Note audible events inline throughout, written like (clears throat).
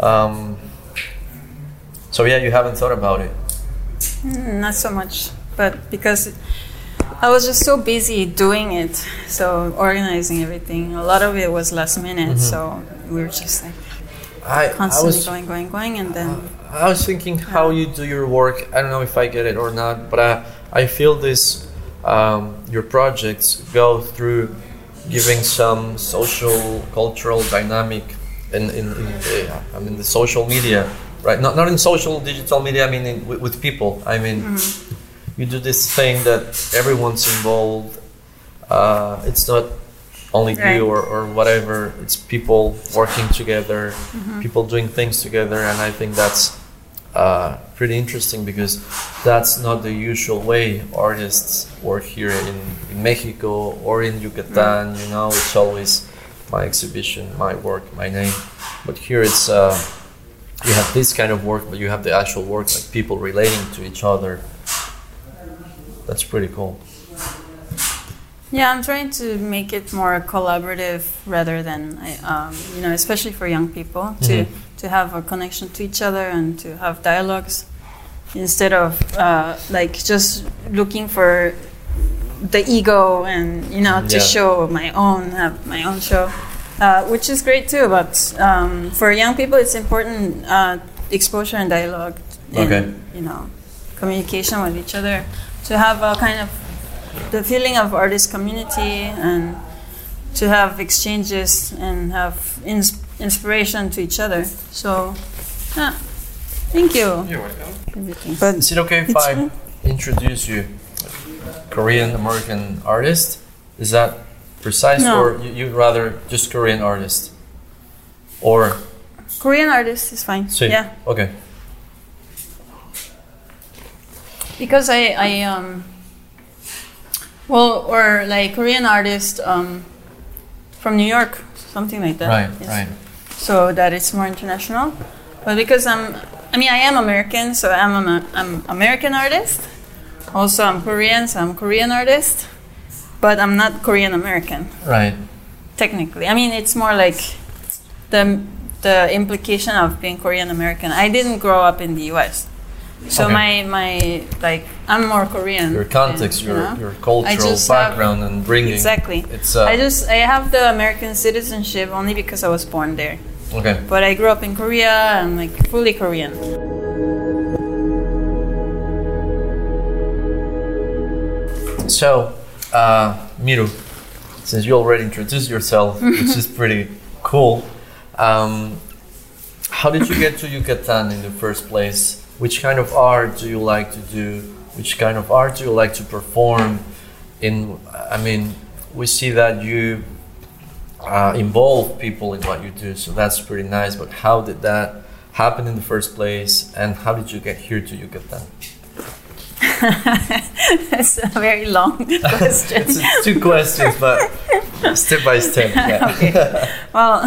Um, so yeah, you haven't thought about it. Mm, Not so much, but because I was just so busy doing it, so organizing everything. A lot of it was last minute, so we were just like I, I constantly was going, going, going, and then I was thinking how you do your work. I don't know if I get it or not, but I, I feel this um, your projects go through giving some social, cultural dynamic in, in, in the, I mean the social media, right? Not, not in social digital media. I mean in, with, with people. I mean you do this thing that everyone's involved. Uh, it's not only Right. you or, or whatever. It's people working together, people doing things together, and I think that's uh, pretty interesting because that's not the usual way artists work here in, in Mexico or in Yucatan. You know, it's always my exhibition, my work, my name. But here it's uh, you have this kind of work, but you have the actual work, like people relating to each other. That's pretty cool. yeah, I'm trying to make it more collaborative rather than um, you know, especially for young people to Mhm. to have a connection to each other and to have dialogues instead of uh, like just looking for the ego and you know to Yeah. show my own have my own show uh, which is great too but um, for young people it's important uh, exposure and dialogue and Okay. you know communication with each other to have a kind of the feeling of artist community and to have exchanges and have ins- inspiration to each other so yeah thank you You're welcome. but Is it okay if I fine. introduce you, Korean American artist? Is that precise, No. or you, you'd rather just Korean artist? Or korean artist is fine see? yeah Okay. because I, I um well or like Korean artist um from New York something like that Right. Yes. Right. so that it's more international but because I'm I mean I am American so I'm a, I'm American artist also I'm Korean so I'm Korean artist but I'm not Korean American Right. technically I mean it's more like the the implication of being Korean American I didn't grow up in the US so Okay. my my like I'm more Korean Your context, and, you your know? your cultural just have- background, and bringing exactly It's uh, I just I have the American citizenship only because I was born there okay. but I grew up in Korea I'm like fully Korean So, uh, Miru, since you already introduced yourself, which is (laughs) pretty cool, um, how did you get to Yucatan in the first place? Which kind of art do you like to do? Which kind of art do you like to perform? In, I mean, we see that you uh, involve people in what you do, so that's pretty nice. But how did that happen in the first place, and how did you get here to Yucatan? (laughs) That's a very long (laughs) question It's two questions, but step by step. Yeah. (laughs) okay. Well,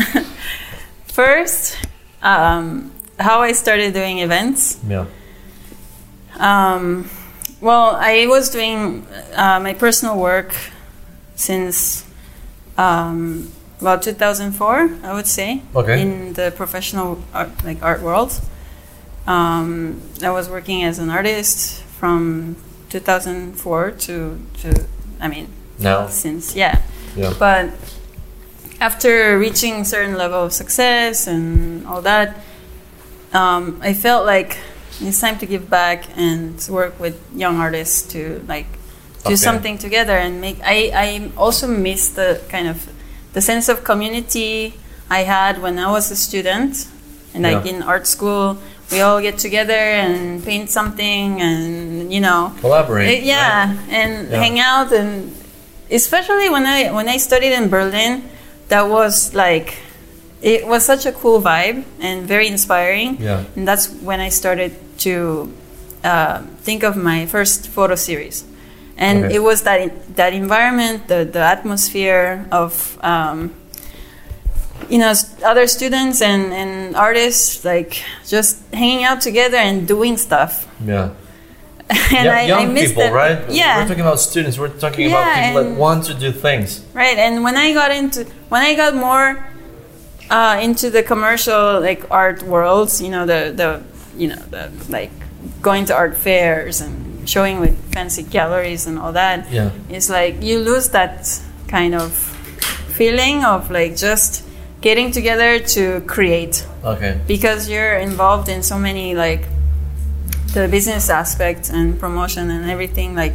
first, um, how I started doing events. yeah. Um, well, I was doing uh, my personal work since um, about 2004, I would say, Okay. in the professional art, like art world. Um, I was working as an artist from 2004 to, to I mean, Now. since yeah. Yeah. But after reaching certain level of success and all that, um, I felt like it's time to give back and work with young artists to like do Okay. something together and make. I I also miss the kind of the sense of community I had when I was a student and like in art school. We all get together and paint something, and you know, Collaborate. uh, yeah, right? and Yeah. hang out, and especially when I when I studied in Berlin, that was like it was such a cool vibe and very inspiring. Yeah. And that's when I started to uh, think of my first photo series. And Okay. it was that that environment, the the atmosphere of um, you know other students and, and artists like just hanging out together and doing stuff. Yeah. (laughs) and Young- I, young I people, it. right? Yeah. We're talking about students. We're talking about Yeah, people that want to do things. Right, and when I got into when I got more uh, into the commercial like art worlds, you know the the you know the like going to art fairs and showing with fancy galleries and all that. Yeah. it's like you lose that kind of feeling of like just getting together to create Okay. because you're involved in so many like the business aspect and promotion and everything like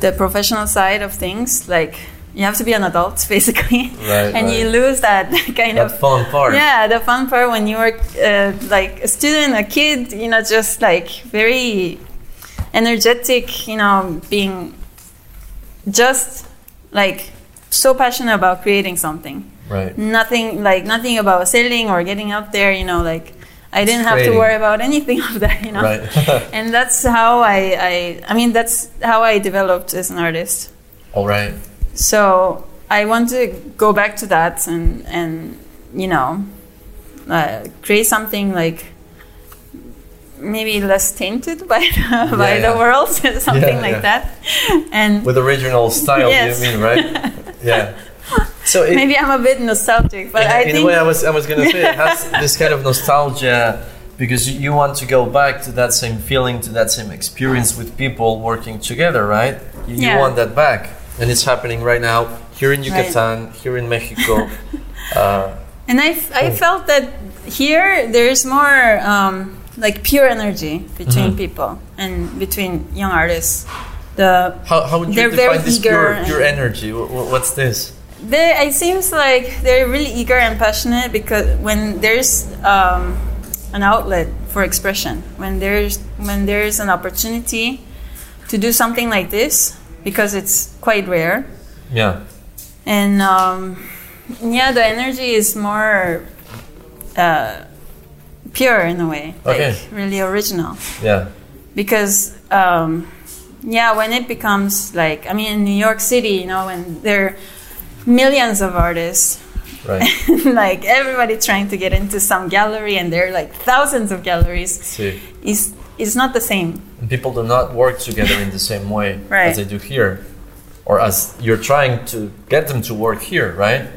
the professional side of things like you have to be an adult (laughs) basically Right, and you lose that (laughs) kind That of fun part. yeah the fun part when you were uh, like a student a kid you know just like very energetic you know being just like so passionate about creating something Right. nothing like nothing about selling or getting up there you know like i didn't have to worry about anything (laughs) of that you know Right. (laughs) and that's how I, I i mean that's how i developed as an artist All right. so i want to go back to that and and you know uh, create something like maybe less tainted by the, (laughs) by yeah. the world something Yeah, like yeah. that and With original style, Yes. you mean, right? yeah. So it, maybe i'm a bit nostalgic but in, i in think a way, I was I was gonna say it has this kind of nostalgia because you, want to go back to that same feeling, to that same experience with people working together, right? You, you want that back, and it's happening right now here in Right. Yucatan, here in Mexico. (laughs) uh, And I, f- I felt that here there's more um, like pure energy between people and between young artists. The how, how would you define this pure, pure energy? Wh- wh- What's this? They it seems like they're really eager and passionate because when there's um, an outlet for expression, when there's when there's an opportunity to do something like this, because it's quite rare, Yeah. and um, yeah, the energy is more uh, pure in a way, Okay. like really original. Yeah. Because um, yeah, when it becomes like I mean, in New York City, you know, when there are millions of artists, Right. (laughs) like everybody trying to get into some gallery, and there are like thousands of galleries, See. is is not the same. And people do not work together in the same way (laughs) Right. as they do here, or as you're trying to get them to work here, right?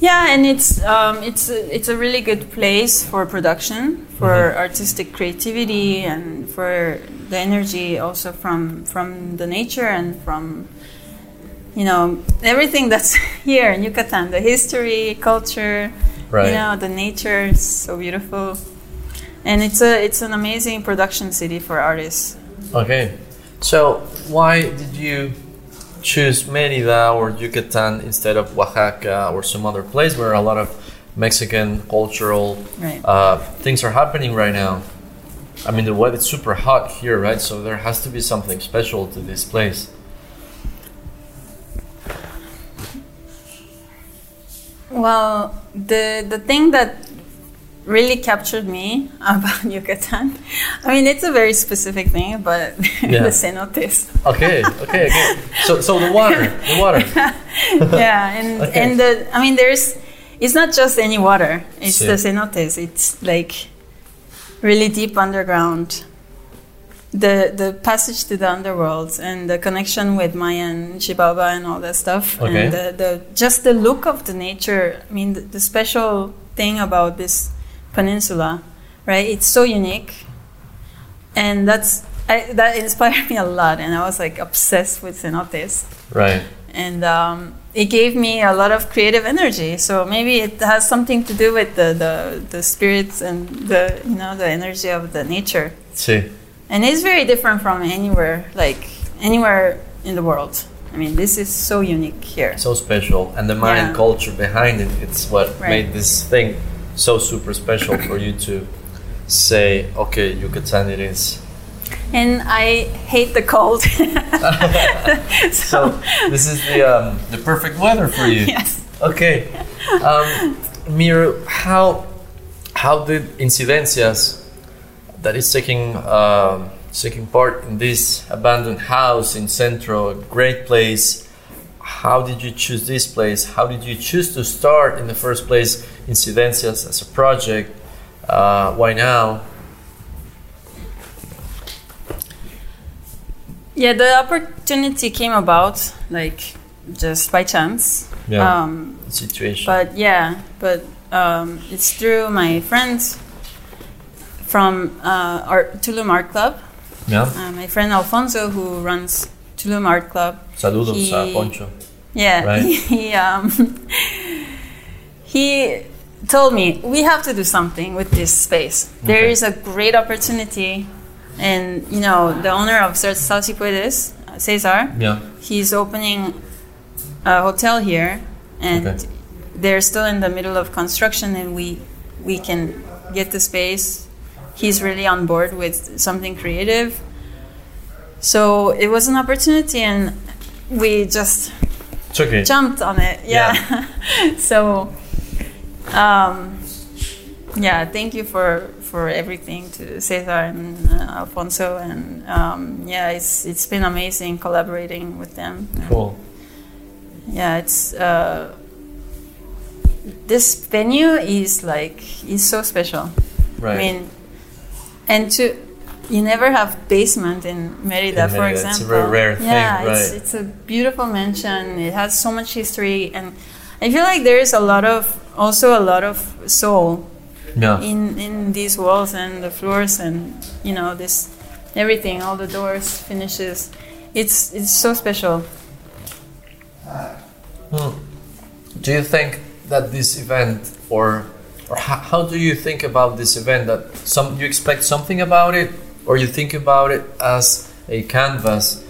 Yeah, and it's um, it's a, it's a really good place for production, for artistic creativity, and for the energy also from from the nature and from you know everything that's (laughs) here in Yucatan, the history, culture, Right. you know the nature is so beautiful, and it's a it's an amazing production city for artists. Okay. So why did you choose Mérida or Yucatan instead of Oaxaca or some other place where a lot of Mexican cultural Right. uh, things are happening right now? I mean, the weather's super hot here, right? So there has to be something special to this place. Well, the the thing that really captured me (laughs) about Yucatan, I mean, it's a very specific thing, but (laughs) Yeah. the cenotes. Okay, okay, okay. So, so the water, the water. (laughs) yeah, and Okay. and the I mean, there's it's not just any water. It's Sí. the cenotes. It's like really deep underground. The the passage to the underworld and the connection with Mayan Xibalba and all that stuff. Okay. And the, the just the look of the nature. I mean, the, the special thing about this peninsula, right? It's so unique, and that's I, that inspired (laughs) me a lot. And I was like obsessed with cenotes Right. and um, it gave me a lot of creative energy. So maybe it has something to do with the, the, the spirits and the you know the energy of the nature. See. And it's very different from anywhere like anywhere in the world. I mean, this is so unique here. so special and the Mayan Yeah. culture behind it it's what Right. made this thing so super special for you to say okay Yucatan it is And I hate the cold. (laughs) (laughs) so this is the um, the perfect weather for you yes. okay um, how how did Incidencias that is taking um taking part in this abandoned house in Centro, great place. How did you choose this place? How did you choose to start in the first place Incidencias as a project? Uh, why now? Yeah, the opportunity came about like just by chance. Yeah. Um, Situation. but yeah, but um, it's through my friends from uh, art, Tulum Art Club. yeah. Uh, my friend Alfonso, who runs Tulum Art Club. Saludos he- a Poncho. Yeah, Right. (laughs) he um, he told me we have to do something with this space. There Okay. is a great opportunity, and you know the owner of Salsi Puedes, Cesar, Yeah. he's opening a hotel here, and Okay. they're still in the middle of construction, and we we can get the space. He's really on board with something creative. So it was an opportunity, and we just okay. jumped on it. Yeah. (laughs) so, um, yeah, thank you for for everything to Cesar and uh, Alfonso, and um, yeah, it's it's been amazing collaborating with them. Cool. Yeah, it's uh, this venue is like is so special. Right. I mean, and to you never have basement in Merida, In for Merida, it's a example. very rare thing, yeah, it's, right. it's a beautiful mansion. It has so much history, and I feel like there is a lot of also a lot of soul yeah. in in these walls and the floors, and you know this everything, all the doors, finishes. It's it's so special. Hmm. Do you think that this event, or or how, how do you think about this event? That some you expect something about it, or you think about it as a canvas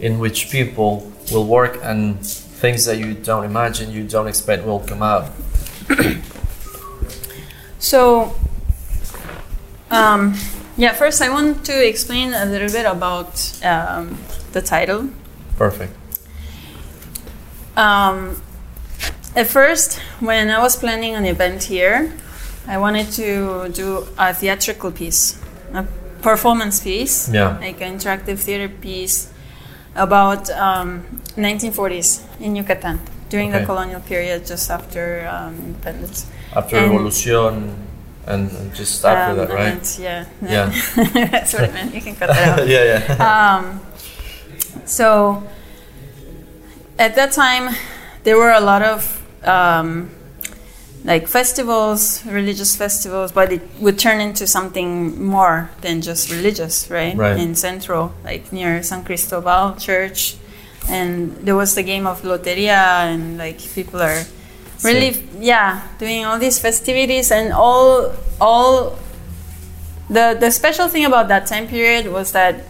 in which people will work and things that you don't imagine, you don't expect will come out. (clears throat) So, um, yeah, first I want to explain a little bit about um, the title. Perfect. Um, at first, when I was planning an event here, I wanted to do a theatrical piece, a performance piece, Yeah. like an interactive theater piece about um, 1940s in Yucatan during Okay. the colonial period, just after um, independence. After And- Revolution and, and just after Um, that, right? meant, yeah, Yeah. (laughs) that's what I meant. You can cut that (laughs) out. yeah, yeah. (laughs) Um, so at that time, there were a lot of um, like festivals, religious festivals, but it would turn into something more than just religious, right? Right. In Centro, like near San Cristobal Church, and there was the game of loteria, and like people are really, yeah, doing all these festivities, and all, all. The the special thing about that time period was that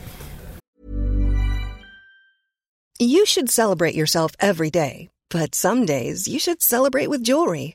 You should celebrate yourself every day, but some days you should celebrate with jewelry.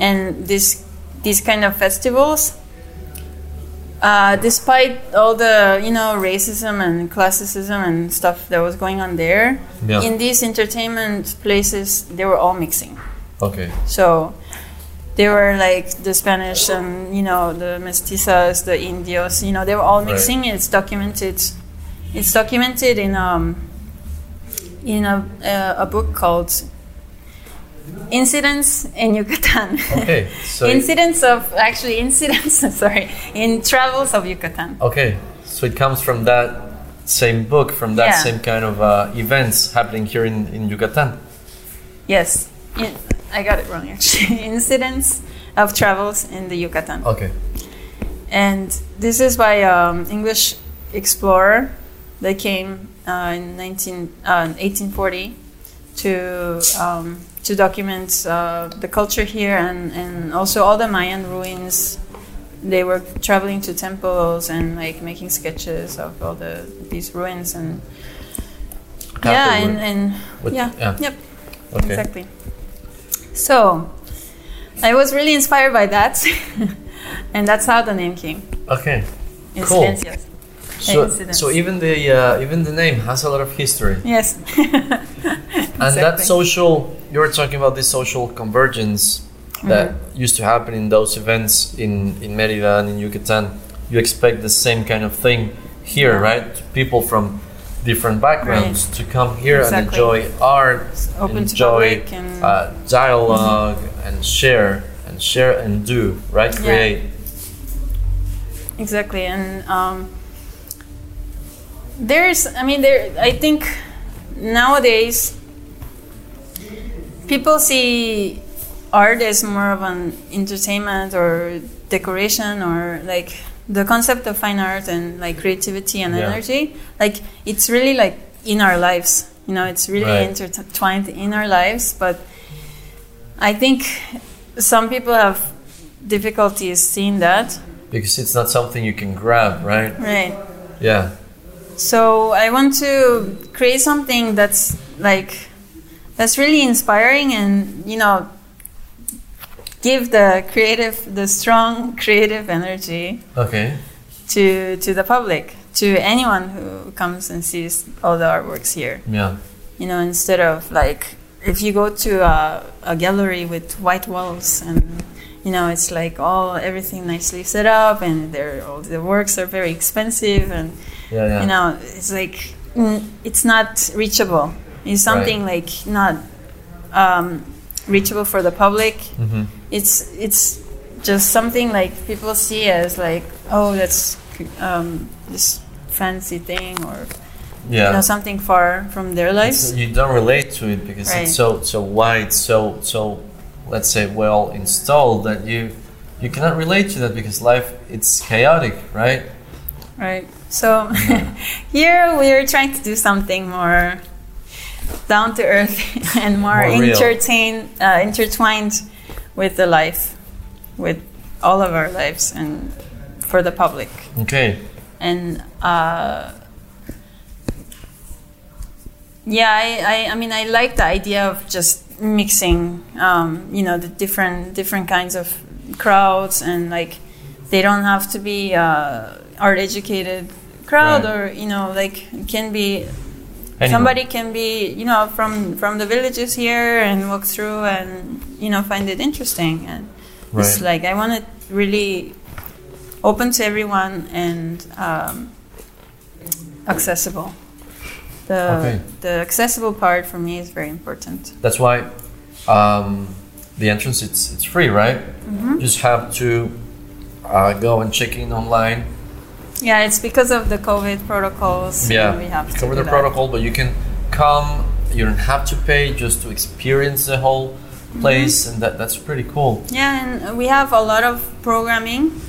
and this these kind of festivals uh, despite all the you know racism and classicism and stuff that was going on there Yeah. in these entertainment places they were all mixing Okay. so they were like the spanish and you know the mestizas the indios you know they were all mixing it's documented it's documented in um in a, uh, a book called incidents in Yucatan. Okay, (laughs) so incidents of actually incidents. (laughs) sorry, in travels of Yucatan. okay, so it comes from that same book, from that Yeah. same kind of uh, events happening here in, in Yucatan. Yes, in, I got it wrong actually. (laughs) incidents of travels in the Yucatan. Okay. And this is by um, English explorer that came uh, in 19, uh, 1840 to um, to document uh, the culture here and, and also all the Mayan ruins. They were traveling to temples and like making sketches of all the these ruins and yeah and, and What- yeah, yeah. yep Okay. exactly. So I was really inspired by that, (laughs) and that's how the name came. Okay. Cool. Incidencias. So, Incidents. so even the uh, even the name has a lot of history, Yes. (laughs) and that social you were talking about this social convergence that Mm-hmm. used to happen in those events in in Merida and in Yucatan. You expect the same kind of thing here, right? People from different backgrounds to come here and enjoy art, open to enjoy and- uh, dialog and share and share and do, right? Yeah. Create. Exactly, and um, there's, I mean, there. I think nowadays people see art as more of an entertainment or decoration or like the concept of fine art and like creativity and Yeah. energy. Like it's really like in our lives. You know, it's really Right. intertwined in our lives. But I think some people have difficulties seeing that. Because it's not something you can grab, right? Right. Yeah. So I want to create something that's like that's really inspiring and you know give the creative the strong creative energy Okay. to to the public to anyone who comes and sees all the artworks here Yeah. you know instead of like if you go to a, a gallery with white walls and you know it's like all everything nicely set up and they're all the works are very expensive and Yeah. Yeah. you know it's like it's not reachable it's something like not um, reachable for the public Mhm. it's it's just something like people see as like oh that's um, this fancy thing or Yeah. you know something far from their lives So you don't relate to it because Right. it's so so wide, so so let's say well installed that you you cannot relate to that because life it's chaotic, right? Right. So (laughs) here we are trying to do something more down to earth (laughs) and more, More entertain, uh, intertwined with the life, with all of our lives and for the public. Okay. And uh, yeah, I, I, I mean, I like the idea of just mixing, um, you know, the different different kinds of crowds and like they don't have to be uh, art educated crowd Right. or you know like can be Anyone. somebody can be you know from from the villages here and walk through and you know find it interesting and it's like I want it really open to everyone and um, accessible. The Okay. the accessible part for me is very important. That's why um, the entrance it's it's free, right? Mm-hmm. You just have to uh, go and check in online. Yeah, it's because of the COVID protocols. Yeah. and we have to cover the that. protocol, but you can come. You don't have to pay just to experience the whole place, and that that's pretty cool. Yeah, and we have a lot of programming,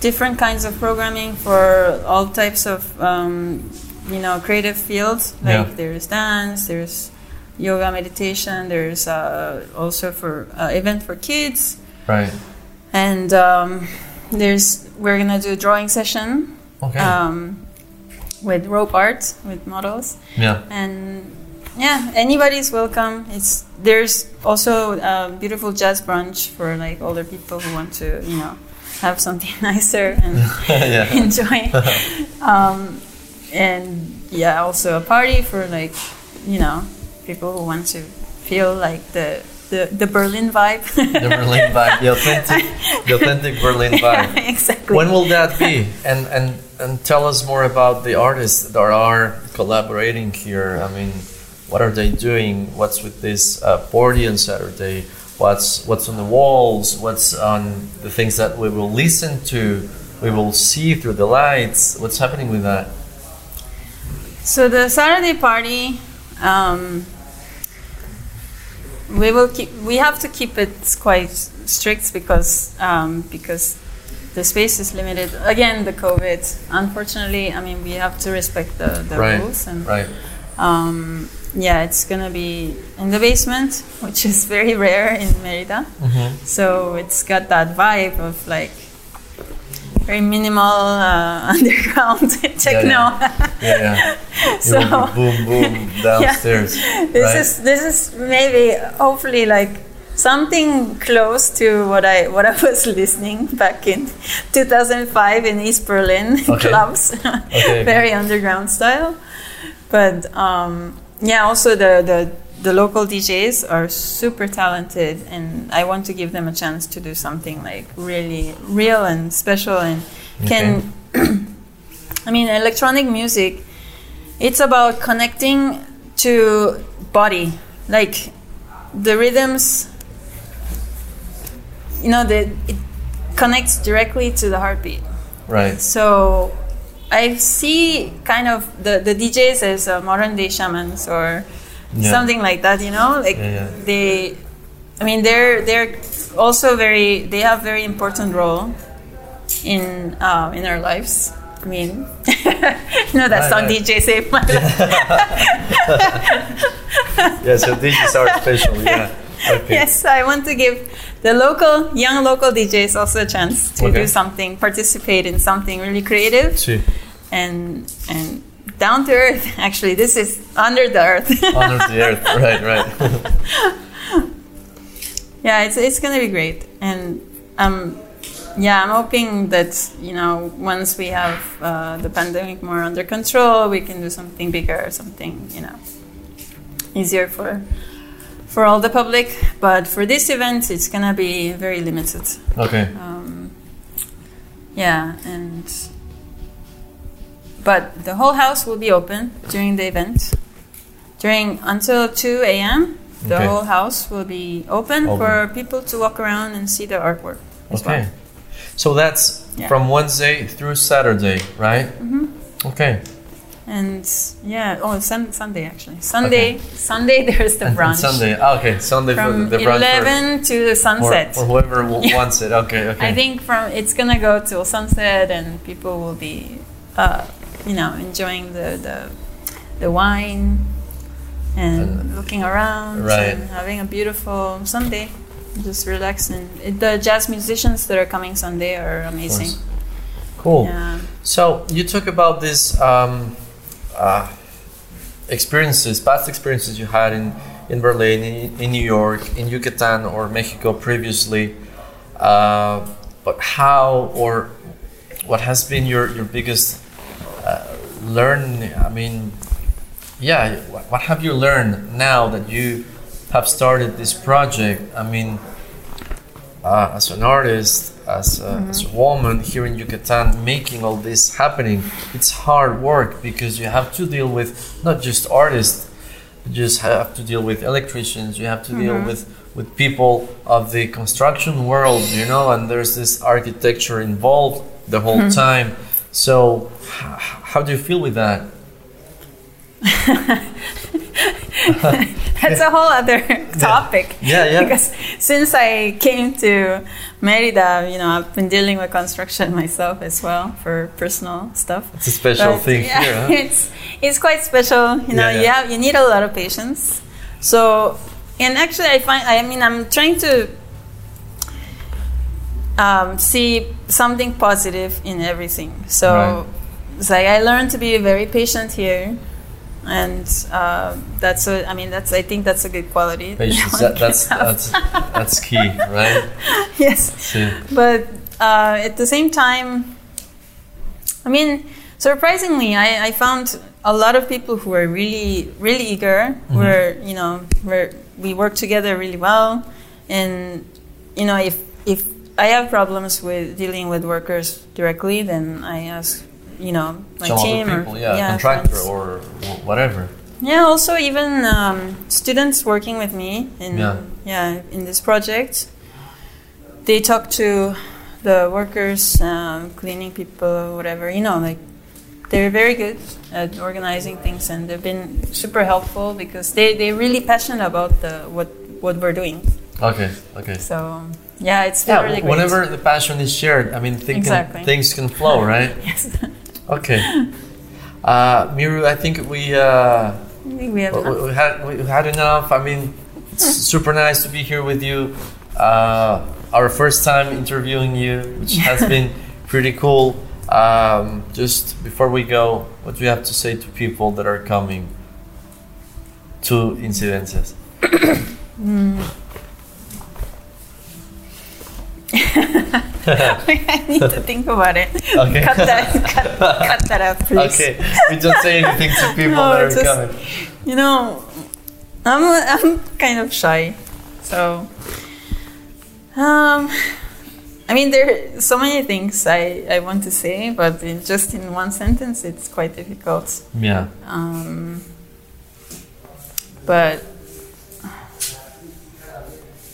different kinds of programming for all types of, um, you know, creative fields. Like Yeah. there's dance, there's yoga, meditation. There's uh, also for uh, event for kids, Right. and um, there's we're gonna do a drawing session Okay. um, with rope art with models yeah. and yeah anybody's welcome it's there's also a beautiful jazz brunch for like older people who want to you know have something (laughs) nicer and (laughs) (laughs) enjoy um, and yeah also a party for like you know people who want to feel like the the, the berlin vibe The Berlin vibe, the authentic, the authentic Berlin vibe. yeah, exactly When will that be? And and and tell us more about the artists that are collaborating here. I mean, what are they doing? What's with this uh, party on Saturday? What's what's on the walls? What's on the things that we will listen to? We will see through the lights. What's happening with that? So the Saturday party, um, we will keep. We have to keep it quite strict because um, because the space is limited. Again, the COVID. Unfortunately, I mean we have to respect the, the right. rules and right. um, yeah, it's gonna be in the basement, (laughs) which is very rare in Merida. Mm-hmm. So it's got that vibe of like very minimal uh, (laughs) underground techno. Yeah, yeah. It (laughs) so boom boom downstairs. this right? is this is maybe hopefully like something close to what I what I was (laughs) listening back in 2005 in East Berlin Okay. (laughs) clubs, (laughs) okay. very underground style. But um, yeah, also the, the the local DJs are super talented, and I want to give them a chance to do something like really real and special, and can. (clears throat) I mean, electronic music. It's about connecting to body, like the rhythms. You know, the it connects directly to the heartbeat. right. So I see kind of the, the DJs as uh, modern day shamans or Yeah. something like that, you know? Like Yeah, yeah. they I mean they're they're also very they have very important role in uh, in our lives. I mean (laughs) you know that Right, song right. DJ Save My (laughs) Life. (laughs) Yeah, so DJs are special. Yeah. Okay. (laughs) Yes, I want to give the local young local DJs also a chance to Okay. do something, participate in something really creative. See, and and down to earth. (laughs) Actually, this is under the earth. (laughs) under the earth. Right, right. yeah, it's it's gonna be great, and um, yeah, I'm hoping that you know once we have uh, the pandemic more under control, we can do something bigger, something you know easier for for all the public. But for this event, it's gonna be very limited. Okay. Um, yeah, and but the whole house will be open during the event. During until 2 a.m., the Okay. whole house will be open, Open. for people to walk around and see the artwork. as Okay. well. So that's Yeah. from Wednesday through Saturday, right? Mm-hmm. Okay. And yeah, oh, sun, Sunday actually. Sunday, Sunday (laughs) there's the brunch Sunday. Ah, okay. Sunday for from the, the brunch. for- 11 to for, sunset. for whoever w- (laughs) wants it. Okay, okay. I think from it's gonna go till sunset, and people will be, uh, you know, enjoying the the, the wine and And- looking around Right. and having a beautiful Sunday, just relaxing. It, the jazz musicians that are coming Sunday are amazing. Cool. Yeah. So you talk about this. um, uh, experiences, past experiences you had in, in Berlin, in, in New York, in Yucatan or Mexico previously. Uh, but how or what has been your, your biggest uh, learn? I mean, yeah, what, what have you learned now that you have started this project? I mean, uh, as an artist, as a, mm-hmm. as a woman here in Yucatan, making all this happening, it's hard work because you have to deal with not just artists, you just have to deal with electricians, you have to deal mm-hmm. with, with people of the construction world, you know, and there's this architecture involved the whole mm-hmm. time. So, h- how do you feel with that? (laughs) (laughs) That's a whole other topic. Yeah, yeah. because since I came to Merida, you know, I've been dealing with construction (laughs) myself as well for personal stuff. It's a special But, thing yeah, (laughs) here, huh? It's it's quite special. You know, Yeah, yeah. you have you need a lot of patience. So, and actually, I find I mean I'm trying to um, see something positive in everything. So, Right. it's like I learned to be very patient here. And uh, that's a, I mean, that's I think that's a good quality. Patience, that, that's, that's, that's key, right? (laughs) yes See. but uh, at the same time i mean surprisingly I, I found a lot of people who are really really eager where you know where we work together really well and you know if if i have problems with dealing with workers directly then i ask you know my Some team other people, or yeah, contractor friends. or whatever. yeah, also even um, students working with me in Yeah. yeah in this project, they talk to the workers, um, cleaning people, whatever. You know, like they're very good at organizing things, and they've been super helpful because they they're really passionate about the what what we're doing. Okay, okay. So yeah, it's Yeah, really great. whenever the passion is shared, I mean, Exactly. can, things can flow, right? (laughs) yes, Okay. Uh, Miru, I think we, uh, I think we have we, we had we had enough. I mean, it's (laughs) super nice to be here with you. Uh, our first time interviewing you, which has been (laughs) pretty cool. Um, just before we go, what do you have to say to people that are coming to Incidencias? (coughs) (laughs) (laughs) I need to think about it. Okay. Cut that, cut, cut that out, please. Okay, we don't say anything to people No, that are just- coming. You know, I'm I'm kind of shy, so um, I mean there are so many things I I want to say, but in just in one sentence, it's quite difficult. Yeah. Um, but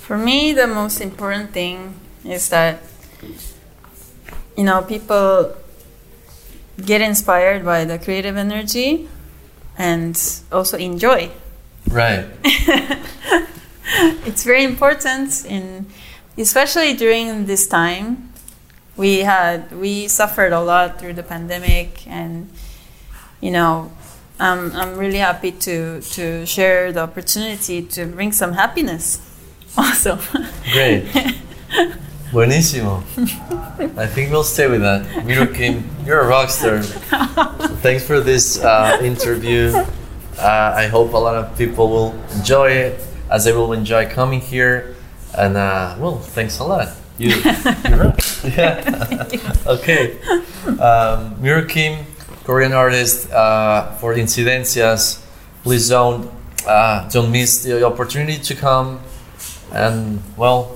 for me, the most important thing is that you know people get inspired by the creative energy and also enjoy. Right. (laughs) It's very important in especially during this time. We had we suffered a lot through the pandemic and you know I'm I'm really happy to to share the opportunity to bring some happiness (laughs) also. Great. (laughs) Buenísimo. I think we'll stay with that. Miru Kim, you're a rock star. Thanks for this uh, interview. Uh, I hope a lot of people will enjoy it, as they will enjoy coming here. And uh, well, thanks a lot. You, you're. Yeah. (laughs) (laughs) okay. Um, Miru Kim, Korean artist uh, for Incidencias. Please don't uh, don't miss the opportunity to come. And well,